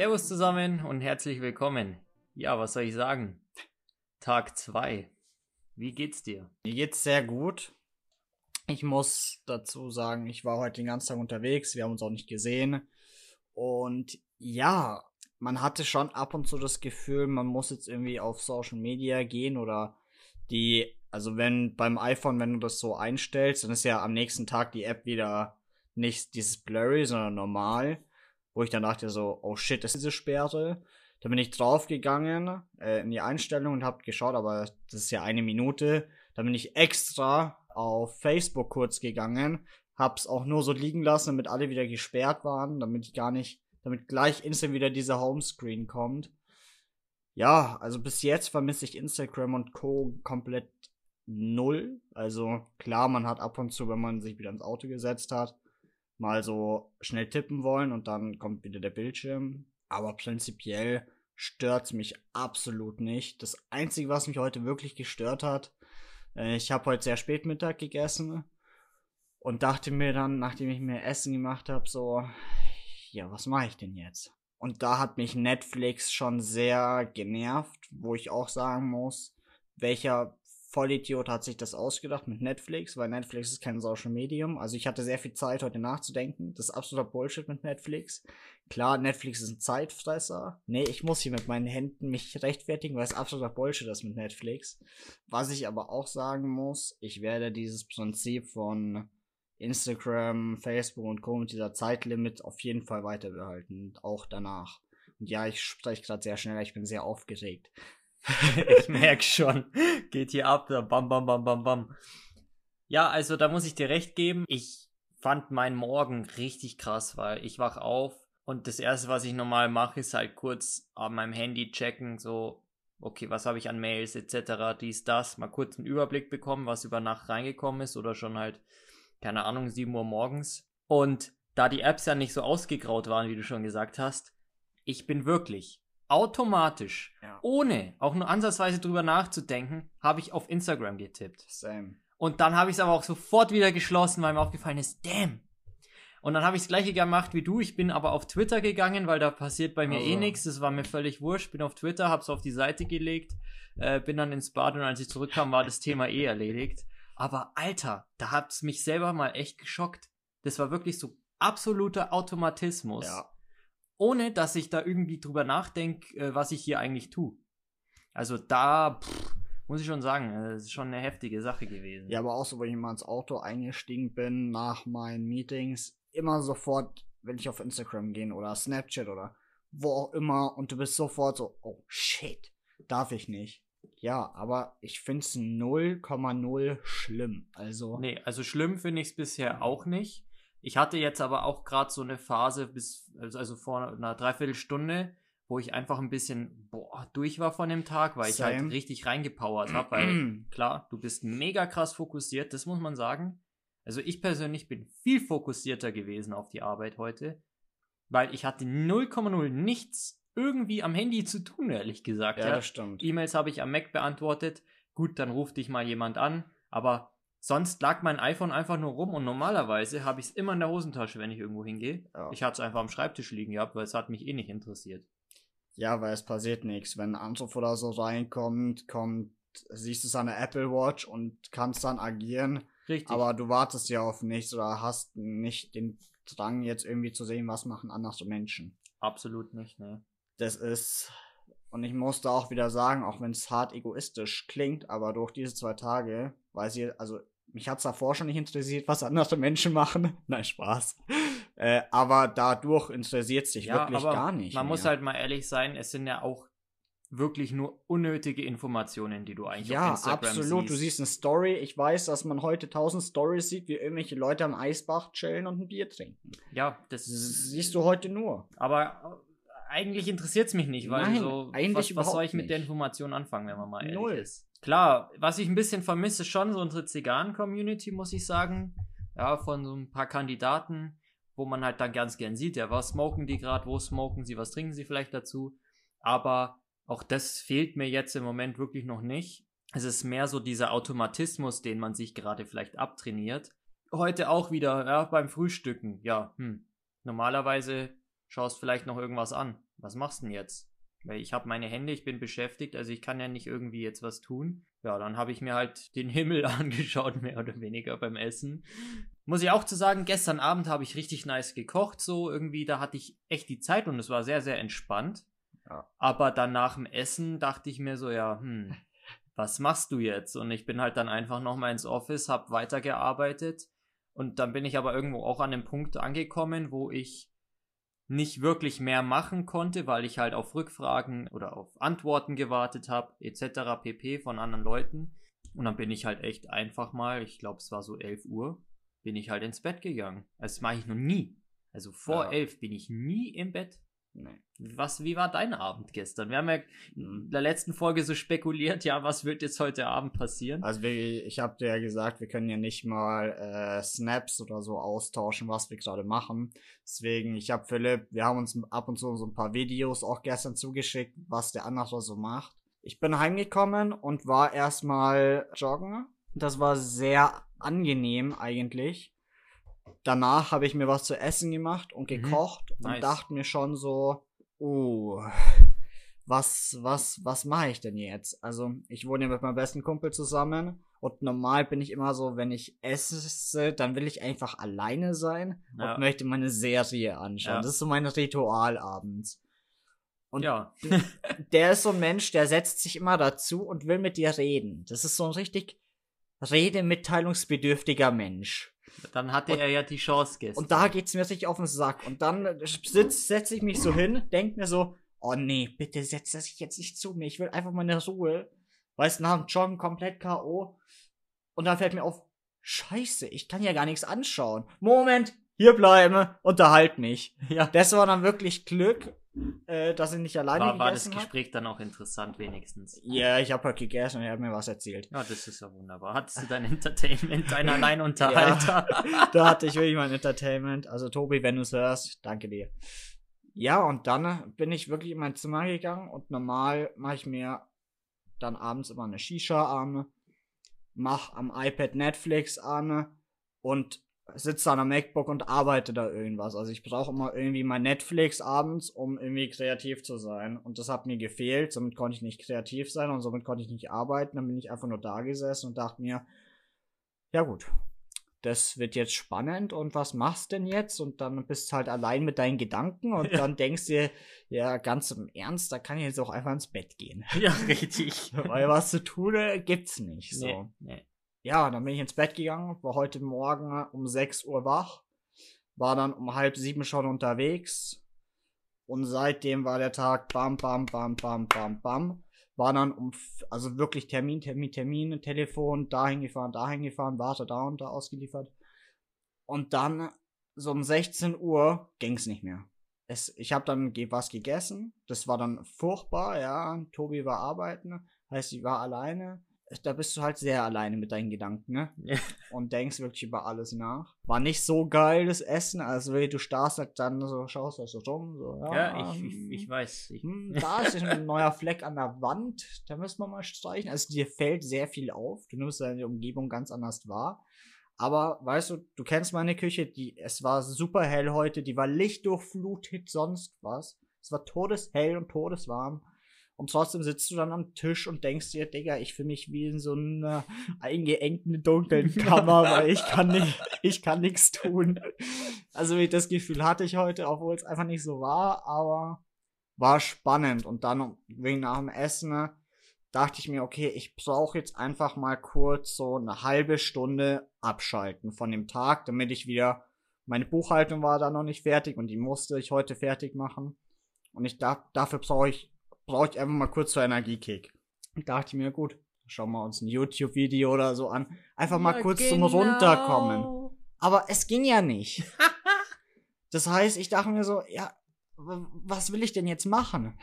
Servus zusammen und herzlich willkommen. Ja, was soll ich sagen? Tag 2. Wie geht's dir? Mir geht's sehr gut. Ich muss dazu sagen, ich war heute den ganzen Tag unterwegs, wir haben uns auch nicht gesehen. Und ja, man hatte schon ab und zu das Gefühl, man muss jetzt irgendwie auf Social Media gehen oder die, also wenn beim iPhone, wenn du das so einstellst, dann ist ja am nächsten Tag die App wieder nicht dieses Blurry, sondern normal. Wo ich dann dachte so, oh shit, das ist diese Sperre. Da bin ich draufgegangen äh, in die Einstellung und habe geschaut, aber das ist ja eine Minute. Da bin ich extra auf Facebook kurz gegangen, hab's auch nur so liegen lassen, damit alle wieder gesperrt waren, damit ich gar nicht, damit gleich instant wieder dieser Homescreen kommt. Ja, also bis jetzt vermisse ich Instagram und Co. komplett null. Also klar, man hat ab und zu, wenn man sich wieder ins Auto gesetzt hat, mal so schnell tippen wollen und dann kommt wieder der Bildschirm. Aber prinzipiell stört's mich absolut nicht. Das Einzige, was mich heute wirklich gestört hat, äh, ich habe heute sehr spät Mittag gegessen und dachte mir dann, nachdem ich mir Essen gemacht habe, so, ja, was mache ich denn jetzt? Und da hat mich Netflix schon sehr genervt, wo ich auch sagen muss, welcher Vollidiot hat sich das ausgedacht mit Netflix, weil Netflix ist kein Social Medium. Also ich hatte sehr viel Zeit heute nachzudenken. Das ist absoluter Bullshit mit Netflix. Klar, Netflix ist ein Zeitfresser. Nee, ich muss hier mit meinen Händen mich rechtfertigen, weil es absoluter Bullshit ist mit Netflix. Was ich aber auch sagen muss, ich werde dieses Prinzip von Instagram, Facebook und Co. mit dieser Zeitlimit auf jeden Fall weiter behalten, auch danach. Und ja, ich spreche gerade sehr schnell, ich bin sehr aufgeregt. ich merke schon, geht hier ab, bam, bam, bam, bam, bam. Ja, also da muss ich dir recht geben. Ich fand meinen Morgen richtig krass, weil ich wach auf und das erste, was ich normal mache, ist halt kurz an meinem Handy checken, so, okay, was habe ich an Mails etc., dies, das, mal kurz einen Überblick bekommen, was über Nacht reingekommen ist oder schon halt, keine Ahnung, 7 Uhr morgens. Und da die Apps ja nicht so ausgegraut waren, wie du schon gesagt hast, ich bin wirklich automatisch, ja. ohne auch nur ansatzweise drüber nachzudenken, habe ich auf Instagram getippt. Same. Und dann habe ich es aber auch sofort wieder geschlossen, weil mir aufgefallen ist, damn. Und dann habe ich das gleiche gemacht wie du. Ich bin aber auf Twitter gegangen, weil da passiert bei mir eh also. eh nichts. Das war mir völlig wurscht. Bin auf Twitter, habe es auf die Seite gelegt, äh, bin dann ins Bad und als ich zurückkam, war das Thema eh erledigt. Aber Alter, da hat es mich selber mal echt geschockt. Das war wirklich so absoluter Automatismus. Ja ohne dass ich da irgendwie drüber nachdenke, äh, was ich hier eigentlich tue. Also da pff, muss ich schon sagen, äh, das ist schon eine heftige Sache gewesen. Ja, aber auch so, wenn ich mal ins Auto eingestiegen bin nach meinen Meetings, immer sofort, wenn ich auf Instagram gehe oder Snapchat oder wo auch immer und du bist sofort so, oh shit, darf ich nicht. Ja, aber ich finde es 0,0 schlimm. Also. Nee, also schlimm finde ich es bisher auch nicht. Ich hatte jetzt aber auch gerade so eine Phase bis, also, also vor einer Dreiviertelstunde, wo ich einfach ein bisschen boah, durch war von dem Tag, weil Same. ich halt richtig reingepowert habe. Weil klar, du bist mega krass fokussiert, das muss man sagen. Also ich persönlich bin viel fokussierter gewesen auf die Arbeit heute, weil ich hatte 0,0 nichts irgendwie am Handy zu tun, ehrlich gesagt. Ja, ja. das stimmt. E-Mails habe ich am Mac beantwortet. Gut, dann ruft dich mal jemand an, aber Sonst lag mein iPhone einfach nur rum und normalerweise habe ich es immer in der Hosentasche, wenn ich irgendwo hingehe. Ja. Ich hatte es einfach am Schreibtisch liegen gehabt, weil es hat mich eh nicht interessiert. Ja, weil es passiert nichts. Wenn ein Anruf oder so reinkommt, kommt, siehst du es an der Apple Watch und kannst dann agieren. Richtig. Aber du wartest ja auf nichts oder hast nicht den Drang, jetzt irgendwie zu sehen, was machen andere Menschen. Absolut nicht, ne. Das ist, und ich musste auch wieder sagen, auch wenn es hart egoistisch klingt, aber durch diese zwei Tage, weiß ich, also mich hat's davor schon nicht interessiert, was andere Menschen machen. Nein, Spaß. Äh, aber dadurch interessiert sich ja, wirklich gar nicht. Man mehr. muss halt mal ehrlich sein, es sind ja auch wirklich nur unnötige Informationen, die du eigentlich ja, auf Instagram siehst. Ja, absolut. Du siehst eine Story. Ich weiß, dass man heute tausend Stories sieht, wie irgendwelche Leute am Eisbach chillen und ein Bier trinken. Ja, das siehst du heute nur. Aber äh, eigentlich interessiert es mich nicht, weil Nein, so, was, was soll ich mit nicht. der Information anfangen, wenn man mal ehrlich Null. ist? Klar, was ich ein bisschen vermisse, schon so unsere Zigarren-Community, muss ich sagen. Ja, von so ein paar Kandidaten, wo man halt dann ganz gern sieht, ja, was smoken die gerade, wo smoken sie, was trinken sie vielleicht dazu. Aber auch das fehlt mir jetzt im Moment wirklich noch nicht. Es ist mehr so dieser Automatismus, den man sich gerade vielleicht abtrainiert. Heute auch wieder, ja, beim Frühstücken, ja, hm. Normalerweise schaust vielleicht noch irgendwas an. Was machst du denn jetzt? Weil ich habe meine Hände, ich bin beschäftigt, also ich kann ja nicht irgendwie jetzt was tun. Ja, dann habe ich mir halt den Himmel angeschaut, mehr oder weniger beim Essen. Muss ich auch zu sagen, gestern Abend habe ich richtig nice gekocht, so irgendwie, da hatte ich echt die Zeit und es war sehr, sehr entspannt. Ja. Aber dann nach dem Essen dachte ich mir so, ja, hm, was machst du jetzt? Und ich bin halt dann einfach nochmal ins Office, habe weitergearbeitet und dann bin ich aber irgendwo auch an dem Punkt angekommen, wo ich nicht wirklich mehr machen konnte, weil ich halt auf Rückfragen oder auf Antworten gewartet habe, etc. pp. von anderen Leuten. Und dann bin ich halt echt einfach mal, ich glaube es war so 11 Uhr, bin ich halt ins Bett gegangen. Das mache ich noch nie. Also vor ja. 11 bin ich nie im Bett. Was, wie war dein Abend gestern? Wir haben ja in der letzten Folge so spekuliert, ja, was wird jetzt heute Abend passieren? Also wir, ich habe dir ja gesagt, wir können ja nicht mal äh, Snaps oder so austauschen, was wir gerade machen. Deswegen, ich habe Philipp, wir haben uns ab und zu so ein paar Videos auch gestern zugeschickt, was der andere so macht. Ich bin heimgekommen und war erstmal joggen. Das war sehr angenehm eigentlich danach habe ich mir was zu essen gemacht und mhm. gekocht mhm. nice. und dachte mir schon so, oh, was, was, was mache ich denn jetzt? Also, ich wohne ja mit meinem besten Kumpel zusammen und normal bin ich immer so, wenn ich esse, dann will ich einfach alleine sein ja. und möchte meine Serie anschauen. Ja. Das ist so mein Ritual abends. Und ja. der ist so ein Mensch, der setzt sich immer dazu und will mit dir reden. Das ist so ein richtig redemitteilungsbedürftiger Mensch. Dann hatte und, er ja die Chance gestern. Und da geht's mir richtig auf den Sack. Und dann setze ich mich so hin, denk mir so, oh nee, bitte setz das jetzt nicht zu mir. Ich will einfach mal eine Ruhe. Weißt du, nach dem Joggen komplett K.O. Und dann fällt mir auf, scheiße, ich kann ja gar nichts anschauen. Moment, hier bleiben, unterhalt mich. Ja. Das war dann wirklich Glück äh, dass ich nicht alleine war, war das Gespräch hab. dann auch interessant wenigstens? Ja, ich habe halt gegessen und er hat mir was erzählt. Ja, das ist ja wunderbar. Hattest du dein Entertainment, dein Alleinunterhalter? ja, da hatte ich wirklich mein Entertainment. Also Tobi, wenn du es hörst, danke dir. Ja, und dann bin ich wirklich in mein Zimmer gegangen und normal mache ich mir dann abends immer eine Shisha an, mach am iPad Netflix an und sitze an einem MacBook und arbeite da irgendwas. Also ich brauche immer irgendwie mein Netflix abends, um irgendwie kreativ zu sein. Und das hat mir gefehlt. Somit konnte ich nicht kreativ sein und somit konnte ich nicht arbeiten. Dann bin ich einfach nur da gesessen und dachte mir, ja gut, das wird jetzt spannend und was machst denn jetzt? Und dann bist du halt allein mit deinen Gedanken und ja. dann denkst du dir, ja, ganz im Ernst, da kann ich jetzt auch einfach ins Bett gehen. Ja, richtig. Weil was zu tun äh, gibt's nicht. So. Nee, nee ja, dann bin ich ins Bett gegangen, war heute Morgen um 6 Uhr wach, war dann um halb sieben schon unterwegs und seitdem war der Tag bam, bam, bam, bam, bam, bam. War dann um, also wirklich Termin, Termin, Termin, Telefon, dahin gefahren, dahin gefahren, warte da und da ausgeliefert. Und dann, so um 16 Uhr, ging's nicht mehr. Es, ich habe dann was gegessen, das war dann furchtbar, ja. Tobi war arbeiten, heißt, ich war alleine da bist du halt sehr alleine mit deinen Gedanken, ne? Ja. Und denkst wirklich über alles nach. War nicht so geil, das Essen, also du starrst halt dann so, schaust halt so rum, so, ja. ja ich, ich, ich, weiß. Ich, hm, da ist ein neuer Fleck an der Wand, da müssen wir mal streichen. Also dir fällt sehr viel auf, du nimmst deine Umgebung ganz anders wahr. Aber weißt du, du kennst meine Küche, die, es war super hell heute, die war lichtdurchflutet, sonst was. Es war todeshell und todeswarm. Und trotzdem sitzt du dann am Tisch und denkst dir, Digga, ich fühle mich wie in so einer eingeengten dunklen Kammer, weil ich kann nicht, ich kann nichts tun. Also das Gefühl hatte ich heute, obwohl es einfach nicht so war, aber war spannend. Und dann wegen nach dem Essen dachte ich mir, okay, ich brauche jetzt einfach mal kurz so eine halbe Stunde abschalten von dem Tag, damit ich wieder meine Buchhaltung war da noch nicht fertig und die musste ich heute fertig machen. Und ich da, dafür brauche ich brauche ich einfach mal kurz zur Energiekick. Und dachte ich mir, gut, schauen wir uns ein YouTube-Video oder so an. Einfach mal ja, kurz genau. zum Runterkommen. Aber es ging ja nicht. das heißt, ich dachte mir so, ja, was will ich denn jetzt machen?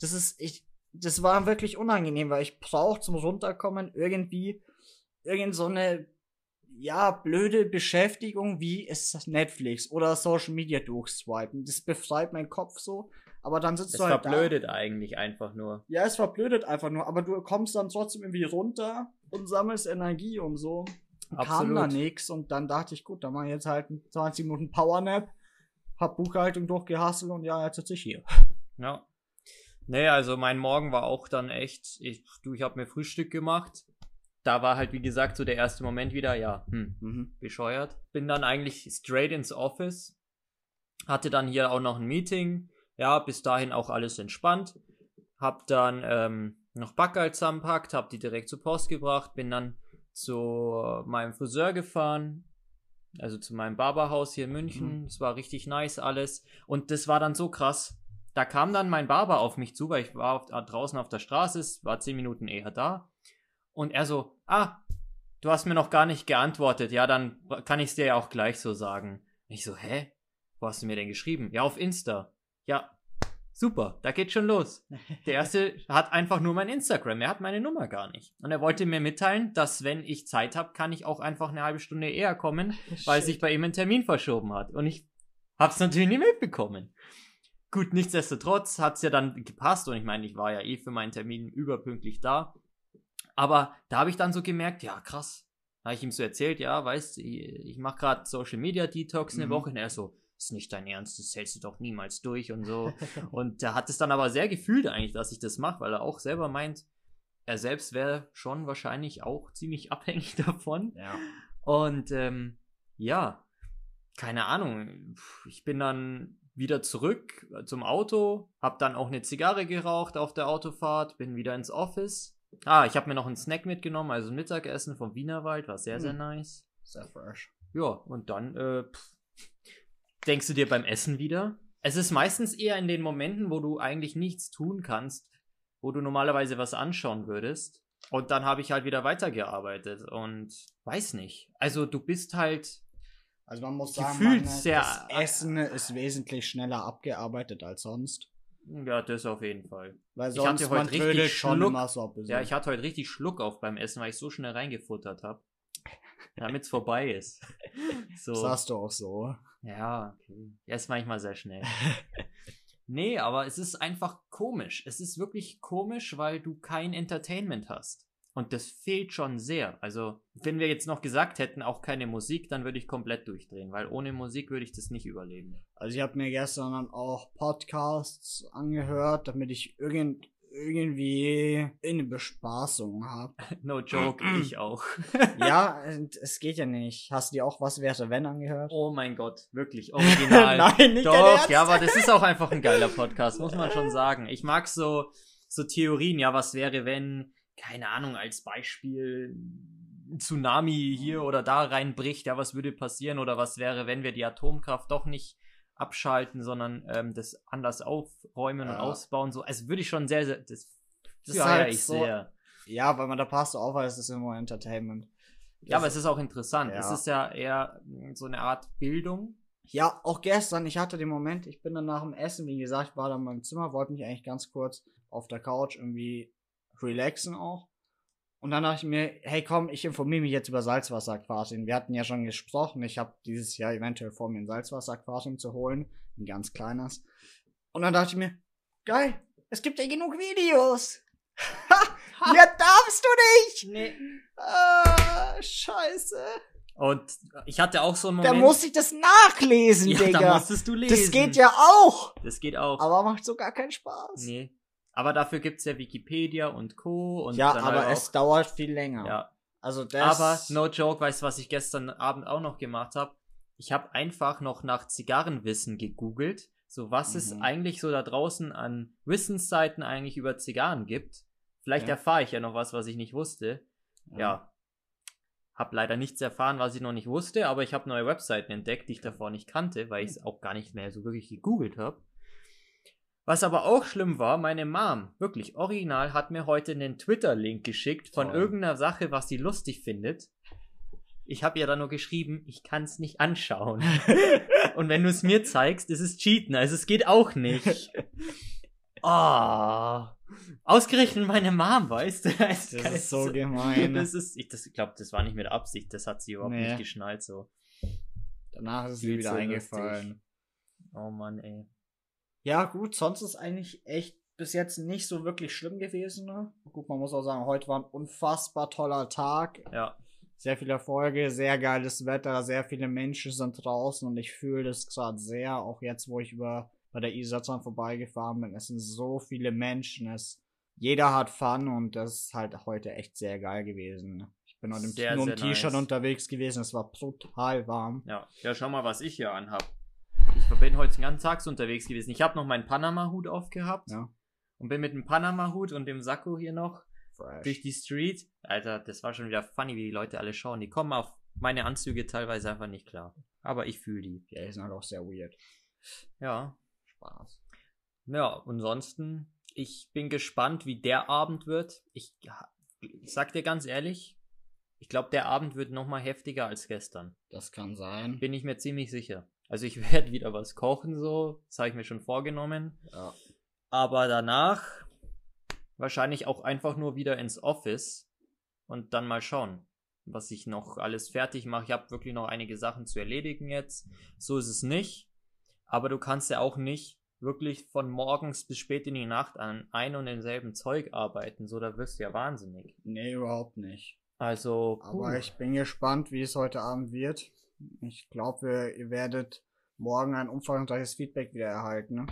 Das ist, ich, das war wirklich unangenehm, weil ich brauche zum Runterkommen irgendwie irgend so eine ja, blöde Beschäftigung wie ist Netflix oder Social Media durchswipen. Das befreit meinen Kopf so. Aber dann sitzt es du halt. Es verblödet da. eigentlich einfach nur. Ja, es verblödet einfach nur. Aber du kommst dann trotzdem irgendwie runter und sammelst Energie und so. Absolut. Kam da nix und dann dachte ich, gut, dann mach ich jetzt halt 20 Minuten Powernap. hab Buchhaltung durchgehasselt und ja, jetzt sitze ich hier. Ja. Nee, also mein Morgen war auch dann echt, ich, du, ich habe mir Frühstück gemacht. Da war halt, wie gesagt, so der erste Moment wieder, ja, hm, Mhm. bescheuert. Bin dann eigentlich straight ins Office. Hatte dann hier auch noch ein Meeting. Ja, bis dahin auch alles entspannt. Hab dann ähm, noch Backerl zusammenpackt, hab die direkt zur Post gebracht, bin dann zu meinem Friseur gefahren, also zu meinem Barberhaus hier in München. Mhm. Es war richtig nice alles. Und das war dann so krass. Da kam dann mein Barber auf mich zu, weil ich war auf, draußen auf der Straße, war zehn Minuten eher da. Und er so, ah, du hast mir noch gar nicht geantwortet. Ja, dann kann ich es dir ja auch gleich so sagen. Und ich so, hä? Wo hast du mir denn geschrieben? Ja, auf Insta. Ja, super, da geht schon los. Der erste hat einfach nur mein Instagram, er hat meine Nummer gar nicht. Und er wollte mir mitteilen, dass wenn ich Zeit habe, kann ich auch einfach eine halbe Stunde eher kommen, weil sich bei ihm ein Termin verschoben hat. Und ich hab's natürlich nicht mitbekommen. Gut, nichtsdestotrotz hat's ja dann gepasst und ich meine, ich war ja eh für meinen Termin überpünktlich da. Aber da habe ich dann so gemerkt, ja, krass. Habe ich ihm so erzählt, ja, weißt du, ich, ich mache gerade Social Media Detox eine Mhm. Woche und er so, ist nicht dein Ernst, das hältst du doch niemals durch und so. und er hat es dann aber sehr gefühlt eigentlich, dass ich das mache, weil er auch selber meint, er selbst wäre schon wahrscheinlich auch ziemlich abhängig davon. Ja. Und ähm, ja, keine Ahnung. Ich bin dann wieder zurück äh, zum Auto, hab dann auch eine Zigarre geraucht auf der Autofahrt, bin wieder ins Office. Ah, ich habe mir noch einen Snack mitgenommen, also ein Mittagessen vom Wienerwald, war sehr, sehr Hm. nice. Sehr fresh. Ja, und dann äh, pff, denkst du dir beim Essen wieder. Es ist meistens eher in den Momenten, wo du eigentlich nichts tun kannst, wo du normalerweise was anschauen würdest. Und dann habe ich halt wieder weitergearbeitet und weiß nicht. Also du bist halt, Also man muss sagen, sehr- das Essen ist wesentlich schneller abgearbeitet als sonst. Ja, das auf jeden Fall. Weil Ich sonst hatte heute man richtig Schluck. Ja, ich hatte heute richtig Schluck auf beim Essen, weil ich so schnell reingefuttert habe. Damit es vorbei ist. So. Das hast du auch so. Ja, okay. Ist manchmal sehr schnell. nee, aber es ist einfach komisch. Es ist wirklich komisch, weil du kein Entertainment hast. Und das fehlt schon sehr. Also, wenn wir jetzt noch gesagt hätten, auch keine Musik, dann würde ich komplett durchdrehen, weil ohne Musik würde ich das nicht überleben. Also ich habe mir gestern dann auch Podcasts angehört, damit ich irgend, irgendwie eine Bespaßung habe. No joke, ich auch. ja, es geht ja nicht. Hast du dir auch was wäre wenn angehört? Oh mein Gott, wirklich, original. Nein, nicht Doch, ja, aber das ist auch einfach ein geiler Podcast, muss man schon sagen. Ich mag so, so Theorien, ja, was wäre, wenn, keine Ahnung, als Beispiel ein Tsunami hier oder da reinbricht, ja, was würde passieren oder was wäre, wenn wir die Atomkraft doch nicht abschalten, sondern ähm, das anders aufräumen und Ja. ausbauen, so, also würde ich schon sehr, sehr, das, Das ja, halt ich so- sehr. Ja, weil man da passt auf, weil es ist immer Entertainment. Ja, aber es ist auch interessant. Ja. Es ist ja eher mm, so eine Art Bildung. Ja, auch gestern, ich hatte den Moment, ich bin dann nach dem Essen, wie gesagt, war dann in meinem Zimmer, wollte mich eigentlich ganz kurz auf der Couch irgendwie relaxen auch. Und dann dachte ich mir, hey komm, ich informiere mich jetzt über Salzwasser-Aquarium. Wir hatten ja schon gesprochen, ich habe dieses Jahr eventuell vor, mir ein Salzwasser-Aquarium zu holen. Ein ganz kleines. Und dann dachte ich mir, geil, es gibt ja genug Videos. Ha, ja, darfst du nicht! Nee. Ah, scheiße. Und ich hatte auch so einen Da Moment. muss ich das nachlesen, ja, Digga. da musstest du lesen. Das geht ja auch. Das geht auch. Aber macht so gar keinen Spaß. nee. Aber dafür gibt's ja Wikipedia und Co. Und ja, aber halt es dauert viel länger. Ja. Also das. Aber no joke, weißt du, was ich gestern Abend auch noch gemacht habe? Ich habe einfach noch nach Zigarrenwissen gegoogelt. So, was es Mhm. eigentlich so da draußen an Wissensseiten eigentlich über Zigarren gibt. Vielleicht Ja. erfahre ich ja noch was, was ich nicht wusste. Ja. Hab leider nichts erfahren, was ich noch nicht wusste, aber ich habe neue Webseiten entdeckt, die ich davor nicht kannte, weil ich es auch gar nicht mehr so wirklich gegoogelt habe. Was aber auch schlimm war, meine Mom, wirklich original, hat mir heute einen Twitter-Link geschickt von Toll. irgendeiner Sache, was sie lustig findet. Ich habe ihr dann nur geschrieben, ich kann es nicht anschauen. Und wenn du es mir zeigst, ist es Cheaten, also es geht auch nicht. Oh. Ausgerechnet meine Mom, weißt du? Das, Das ist so gemein. Das ist, ich das, glaube, das war nicht mit Absicht, das hat sie überhaupt Nee. nicht geschnallt, so. Danach ist es wieder eingefallen. Oh Mann, ey. Ja, gut, sonst ist eigentlich echt bis jetzt nicht so wirklich schlimm gewesen. Ne? Gut, man muss auch sagen, heute war ein unfassbar toller Tag. Ja, sehr viele Erfolge, sehr geiles Wetter, sehr viele Menschen sind draußen und ich fühle das gerade sehr, auch jetzt, wo ich über bei der Isazon vorbeigefahren bin. Es sind so viele Menschen, es jeder hat Fun und das ist halt heute echt sehr geil gewesen. Ich bin heute nur im T-Shirt nice. unterwegs gewesen, es war total warm. Ja, ja, schau mal, was ich hier anhab. Ich bin heute den ganzen Tag so unterwegs gewesen. Ich habe noch meinen Panama-Hut aufgehabt Ja, und bin mit dem Panama-Hut und dem Sakko hier noch durch fresh. die Street. Alter, das war schon wieder funny, wie die Leute alle schauen. Die kommen auf meine Anzüge teilweise einfach nicht klar. Aber ich fühle die. Ja, die sind halt auch sehr weird. Ja. Spaß. Ja, ansonsten, ich bin gespannt, wie der Abend wird. Ich, ich sag dir ganz ehrlich, ich glaube, der Abend wird noch mal heftiger als gestern. Das kann sein. Bin ich mir ziemlich sicher. Also ich werde wieder was kochen, so. Das habe ich mir schon vorgenommen. Ja. Aber danach wahrscheinlich auch einfach nur wieder ins Office und dann mal schauen, was ich noch alles fertig mache. Ich habe wirklich noch einige Sachen zu erledigen jetzt. So ist es nicht. Aber du kannst ja auch nicht wirklich von morgens bis spät in die Nacht an ein und demselben Zeug arbeiten. So, da wirst du ja wahnsinnig. Nee, überhaupt nicht. Also, Aber puh. ich bin gespannt, wie es heute Abend wird. Ich glaube, ihr werdet morgen ein umfangreiches Feedback wieder erhalten. ne?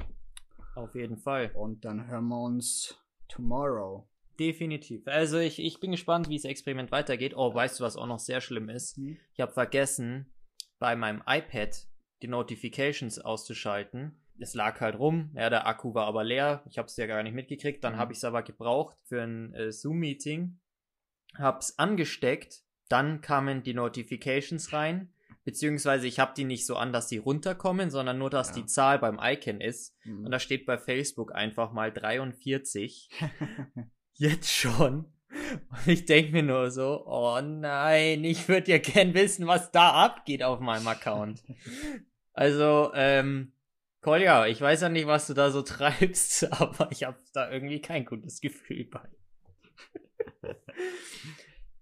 auf jeden Fall. Und dann hören wir uns tomorrow. Definitiv. Also ich, ich bin gespannt, wie das Experiment weitergeht. Oh, weißt du, was auch noch sehr schlimm ist? Hm? Ich habe vergessen, bei meinem iPad die Notifications auszuschalten. Es lag halt rum, ja, der Akku war aber leer. Ich habe es ja gar nicht mitgekriegt. Dann Mhm. habe ich es aber gebraucht für ein äh, Zoom-Meeting. Hab's angesteckt. Dann kamen die Notifications rein. Beziehungsweise ich habe die nicht so an, dass die runterkommen, sondern nur, dass Ja. die Zahl beim Icon ist. Hm. Und da steht bei Facebook einfach mal 43. Jetzt schon. Und ich denke mir nur so, oh nein, ich würde ja gern wissen, was da abgeht auf meinem Account. Also, ähm, Kolja, ich weiß ja nicht, was du da so treibst, aber ich habe da irgendwie kein gutes Gefühl bei.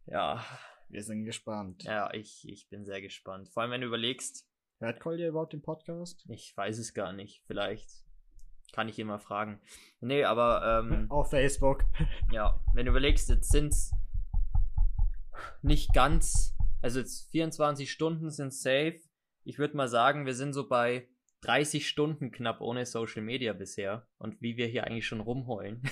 ja, Wir sind gespannt. ja, ich, ich bin sehr gespannt. Vor allem, wenn du überlegst, Hört Kolja überhaupt den Podcast? ich weiß es gar nicht, vielleicht kann ich ihn mal fragen. Nee, aber, ähm, Auf Facebook. Ja, wenn du überlegst, jetzt sind's nicht ganz, also jetzt 24 Stunden sind safe. Ich würde mal sagen, wir sind so bei 30 Stunden knapp ohne Social Media bisher und wie wir hier eigentlich schon rumheulen.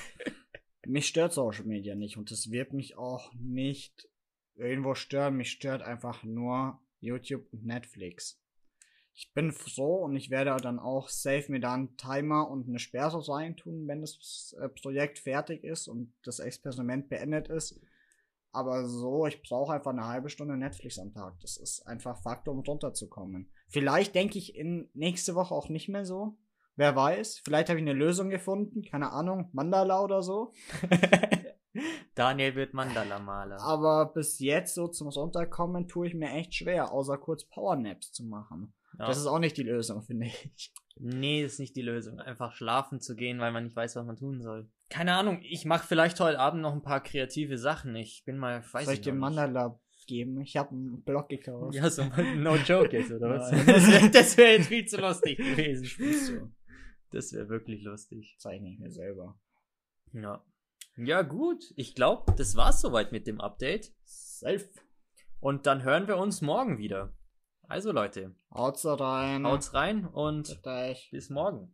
Mich stört Social Media nicht und es wird mich auch nicht irgendwo stören. Mich stört einfach nur YouTube und Netflix. Ich bin froh und ich werde dann auch safe mir dann einen Timer und eine Sperrsatz reintun, wenn das äh, Projekt fertig ist und das Experiment beendet ist. Aber so, ich brauche einfach eine halbe Stunde Netflix am Tag. Das ist einfach Faktor, um runterzukommen. Vielleicht denke ich in nächste Woche auch nicht mehr so. Wer weiß, vielleicht habe ich eine Lösung gefunden, keine Ahnung, Mandala oder so. Daniel wird Mandala-Maler. Aber bis jetzt so zum Runterkommen tue ich mir echt schwer, außer kurz Powernaps zu machen. Ja. Das ist auch nicht die Lösung, finde ich. Nee, ist nicht die Lösung. Einfach schlafen zu gehen, weil man nicht weiß, was man tun soll. Keine Ahnung, ich mache vielleicht heute Abend noch ein paar kreative Sachen. Ich bin mal, weiß Soll ich dir. Mandala geben? Ich habe einen Block gekauft. Ja, so no joke jetzt, oder was? Das wäre das wär jetzt viel zu lustig gewesen. Spielst du? Das wäre wirklich lustig. Zeichne ich mir selber. Ja. Ja, gut. Ich glaube, das war's soweit mit dem Update. Safe. Und dann hören wir uns morgen wieder. Also Leute, Haut's rein. haut's rein und Bis morgen.